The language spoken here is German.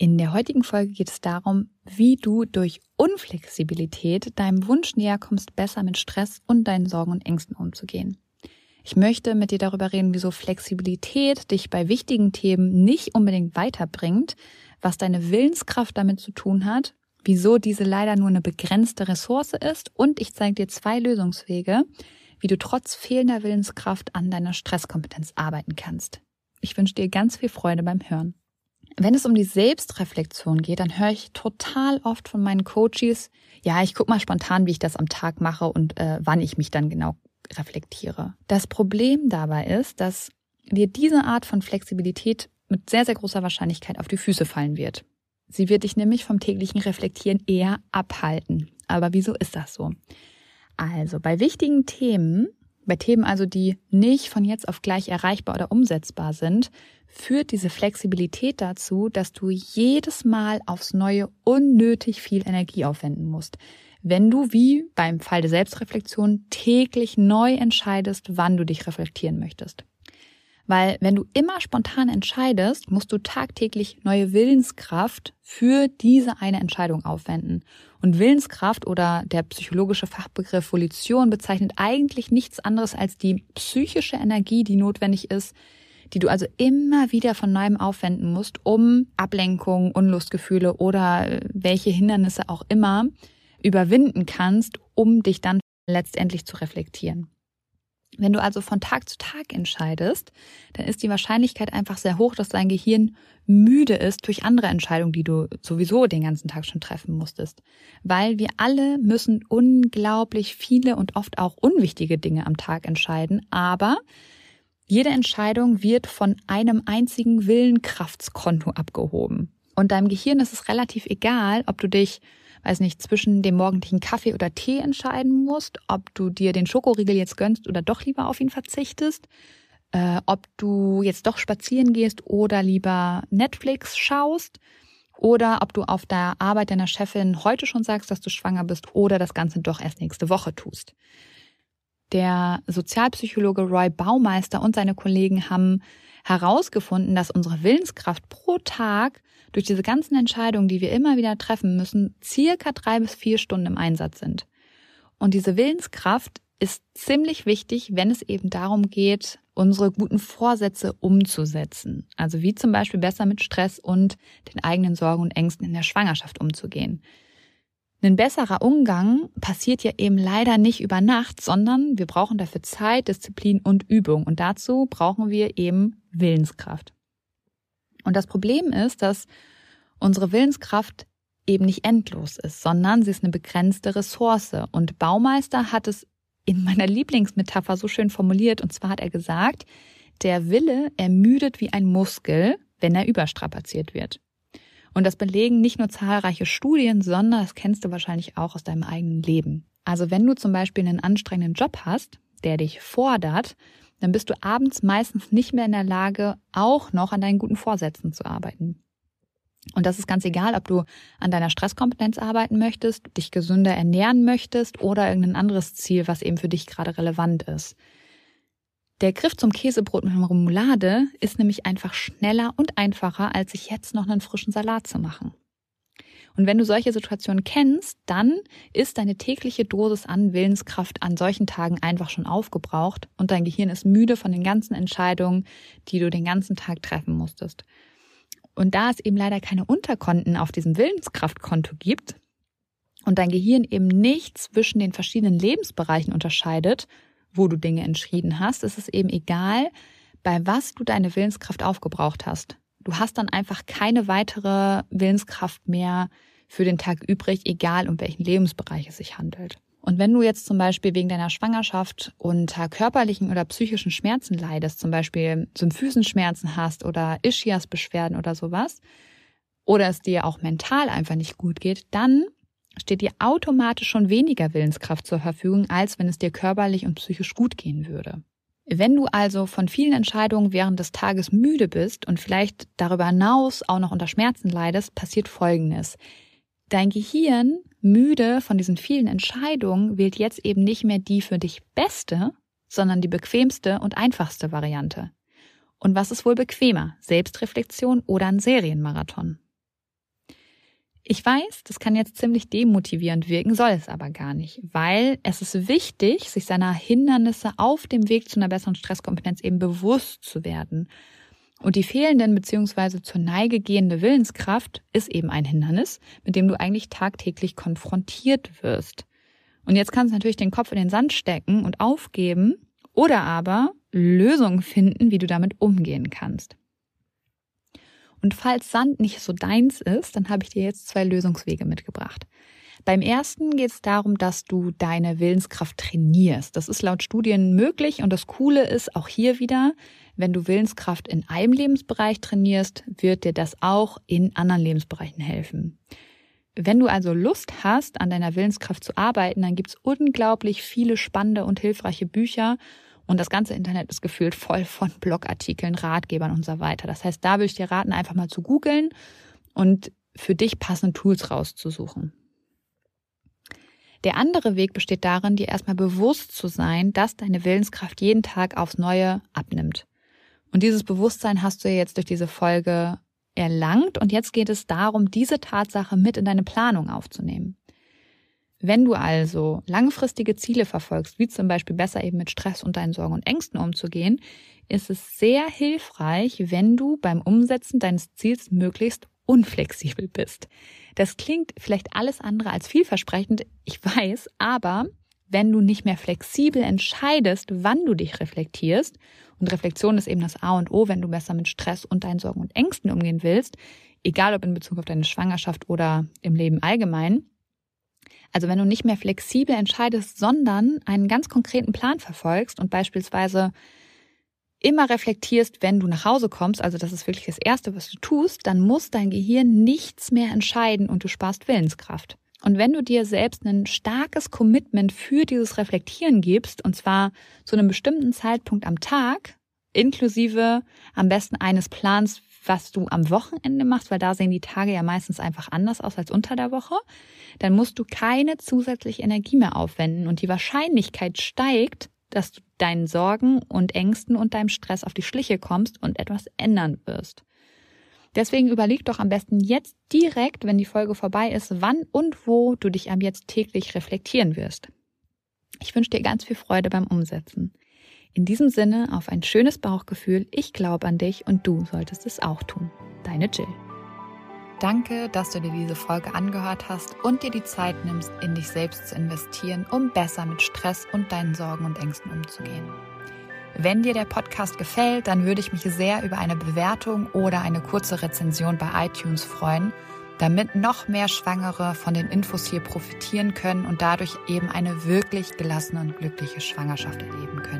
In der heutigen Folge geht es darum, wie du durch Unflexibilität deinem Wunsch näher kommst, besser mit Stress und deinen Sorgen und Ängsten umzugehen. Ich möchte mit dir darüber reden, wieso Flexibilität dich bei wichtigen Themen nicht unbedingt weiterbringt, was deine Willenskraft damit zu tun hat, wieso diese leider nur eine begrenzte Ressource ist und ich zeige dir zwei Lösungswege, wie du trotz fehlender Willenskraft an deiner Stresskompetenz arbeiten kannst. Ich wünsche dir ganz viel Freude beim Hören. Wenn es um die Selbstreflexion geht, dann höre ich total oft von meinen Coaches, ja, ich gucke mal spontan, wie ich das am Tag mache und äh, wann ich mich dann genau reflektiere. Das Problem dabei ist, dass dir diese Art von Flexibilität mit sehr, sehr großer Wahrscheinlichkeit auf die Füße fallen wird. Sie wird dich nämlich vom täglichen Reflektieren eher abhalten. Aber wieso ist das so? Also bei wichtigen Themen bei Themen also, die nicht von jetzt auf gleich erreichbar oder umsetzbar sind, führt diese Flexibilität dazu, dass du jedes Mal aufs Neue unnötig viel Energie aufwenden musst. Wenn du, wie beim Fall der Selbstreflexion, täglich neu entscheidest, wann du dich reflektieren möchtest. Weil wenn du immer spontan entscheidest, musst du tagtäglich neue Willenskraft für diese eine Entscheidung aufwenden. Und Willenskraft oder der psychologische Fachbegriff Volition bezeichnet eigentlich nichts anderes als die psychische Energie, die notwendig ist, die du also immer wieder von neuem aufwenden musst, um Ablenkung, Unlustgefühle oder welche Hindernisse auch immer überwinden kannst, um dich dann letztendlich zu reflektieren. Wenn du also von Tag zu Tag entscheidest, dann ist die Wahrscheinlichkeit einfach sehr hoch, dass dein Gehirn müde ist durch andere Entscheidungen, die du sowieso den ganzen Tag schon treffen musstest. Weil wir alle müssen unglaublich viele und oft auch unwichtige Dinge am Tag entscheiden, aber jede Entscheidung wird von einem einzigen Willenkraftskonto abgehoben. Und deinem Gehirn ist es relativ egal, ob du dich weiß nicht, zwischen dem morgendlichen Kaffee oder Tee entscheiden musst, ob du dir den Schokoriegel jetzt gönnst oder doch lieber auf ihn verzichtest, äh, ob du jetzt doch spazieren gehst oder lieber Netflix schaust oder ob du auf der Arbeit deiner Chefin heute schon sagst, dass du schwanger bist oder das Ganze doch erst nächste Woche tust. Der Sozialpsychologe Roy Baumeister und seine Kollegen haben herausgefunden, dass unsere Willenskraft pro Tag durch diese ganzen Entscheidungen, die wir immer wieder treffen müssen, circa drei bis vier Stunden im Einsatz sind. Und diese Willenskraft ist ziemlich wichtig, wenn es eben darum geht, unsere guten Vorsätze umzusetzen. Also wie zum Beispiel besser mit Stress und den eigenen Sorgen und Ängsten in der Schwangerschaft umzugehen. Ein besserer Umgang passiert ja eben leider nicht über Nacht, sondern wir brauchen dafür Zeit, Disziplin und Übung. Und dazu brauchen wir eben Willenskraft. Und das Problem ist, dass unsere Willenskraft eben nicht endlos ist, sondern sie ist eine begrenzte Ressource. Und Baumeister hat es in meiner Lieblingsmetapher so schön formuliert. Und zwar hat er gesagt, der Wille ermüdet wie ein Muskel, wenn er überstrapaziert wird. Und das belegen nicht nur zahlreiche Studien, sondern das kennst du wahrscheinlich auch aus deinem eigenen Leben. Also wenn du zum Beispiel einen anstrengenden Job hast, der dich fordert, dann bist du abends meistens nicht mehr in der Lage, auch noch an deinen guten Vorsätzen zu arbeiten. Und das ist ganz egal, ob du an deiner Stresskompetenz arbeiten möchtest, dich gesünder ernähren möchtest oder irgendein anderes Ziel, was eben für dich gerade relevant ist. Der Griff zum Käsebrot mit Remoulade ist nämlich einfach schneller und einfacher, als sich jetzt noch einen frischen Salat zu machen. Und wenn du solche Situationen kennst, dann ist deine tägliche Dosis an Willenskraft an solchen Tagen einfach schon aufgebraucht und dein Gehirn ist müde von den ganzen Entscheidungen, die du den ganzen Tag treffen musstest. Und da es eben leider keine Unterkonten auf diesem Willenskraftkonto gibt und dein Gehirn eben nicht zwischen den verschiedenen Lebensbereichen unterscheidet, wo du Dinge entschieden hast, ist es eben egal, bei was du deine Willenskraft aufgebraucht hast. Du hast dann einfach keine weitere Willenskraft mehr für den Tag übrig, egal um welchen Lebensbereich es sich handelt. Und wenn du jetzt zum Beispiel wegen deiner Schwangerschaft unter körperlichen oder psychischen Schmerzen leidest, zum Beispiel Symphysenschmerzen hast oder Ischias-Beschwerden oder sowas, oder es dir auch mental einfach nicht gut geht, dann steht dir automatisch schon weniger Willenskraft zur Verfügung, als wenn es dir körperlich und psychisch gut gehen würde. Wenn du also von vielen Entscheidungen während des Tages müde bist und vielleicht darüber hinaus auch noch unter Schmerzen leidest, passiert Folgendes. Dein Gehirn, müde von diesen vielen Entscheidungen, wählt jetzt eben nicht mehr die für dich beste, sondern die bequemste und einfachste Variante. Und was ist wohl bequemer? Selbstreflexion oder ein Serienmarathon? Ich weiß, das kann jetzt ziemlich demotivierend wirken, soll es aber gar nicht, weil es ist wichtig, sich seiner Hindernisse auf dem Weg zu einer besseren Stresskompetenz eben bewusst zu werden. Und die fehlenden bzw. zur Neige gehende Willenskraft ist eben ein Hindernis, mit dem du eigentlich tagtäglich konfrontiert wirst. Und jetzt kannst du natürlich den Kopf in den Sand stecken und aufgeben oder aber Lösungen finden, wie du damit umgehen kannst. Und falls Sand nicht so deins ist, dann habe ich dir jetzt zwei Lösungswege mitgebracht. Beim ersten geht es darum, dass du deine Willenskraft trainierst. Das ist laut Studien möglich und das Coole ist auch hier wieder, wenn du Willenskraft in einem Lebensbereich trainierst, wird dir das auch in anderen Lebensbereichen helfen. Wenn du also Lust hast, an deiner Willenskraft zu arbeiten, dann gibt es unglaublich viele spannende und hilfreiche Bücher und das ganze Internet ist gefühlt voll von Blogartikeln, Ratgebern und so weiter. Das heißt, da würde ich dir raten, einfach mal zu googeln und für dich passende Tools rauszusuchen. Der andere Weg besteht darin, dir erstmal bewusst zu sein, dass deine Willenskraft jeden Tag aufs Neue abnimmt. Und dieses Bewusstsein hast du ja jetzt durch diese Folge erlangt und jetzt geht es darum, diese Tatsache mit in deine Planung aufzunehmen. Wenn du also langfristige Ziele verfolgst, wie zum Beispiel besser eben mit Stress und deinen Sorgen und Ängsten umzugehen, ist es sehr hilfreich, wenn du beim Umsetzen deines Ziels möglichst unflexibel bist. Das klingt vielleicht alles andere als vielversprechend, ich weiß, aber wenn du nicht mehr flexibel entscheidest, wann du dich reflektierst, und Reflexion ist eben das A und O, wenn du besser mit Stress und deinen Sorgen und Ängsten umgehen willst, egal ob in Bezug auf deine Schwangerschaft oder im Leben allgemein, also wenn du nicht mehr flexibel entscheidest, sondern einen ganz konkreten Plan verfolgst und beispielsweise immer reflektierst, wenn du nach Hause kommst, also das ist wirklich das Erste, was du tust, dann muss dein Gehirn nichts mehr entscheiden und du sparst Willenskraft. Und wenn du dir selbst ein starkes Commitment für dieses Reflektieren gibst, und zwar zu einem bestimmten Zeitpunkt am Tag, inklusive am besten eines Plans, was du am Wochenende machst, weil da sehen die Tage ja meistens einfach anders aus als unter der Woche, dann musst du keine zusätzliche Energie mehr aufwenden und die Wahrscheinlichkeit steigt, dass du deinen Sorgen und Ängsten und deinem Stress auf die Schliche kommst und etwas ändern wirst. Deswegen überleg doch am besten jetzt direkt, wenn die Folge vorbei ist, wann und wo du dich am jetzt täglich reflektieren wirst. Ich wünsche dir ganz viel Freude beim Umsetzen. In diesem Sinne auf ein schönes Bauchgefühl. Ich glaube an dich und du solltest es auch tun. Deine Jill. Danke, dass du dir diese Folge angehört hast und dir die Zeit nimmst, in dich selbst zu investieren, um besser mit Stress und deinen Sorgen und Ängsten umzugehen. Wenn dir der Podcast gefällt, dann würde ich mich sehr über eine Bewertung oder eine kurze Rezension bei iTunes freuen, damit noch mehr Schwangere von den Infos hier profitieren können und dadurch eben eine wirklich gelassene und glückliche Schwangerschaft erleben können.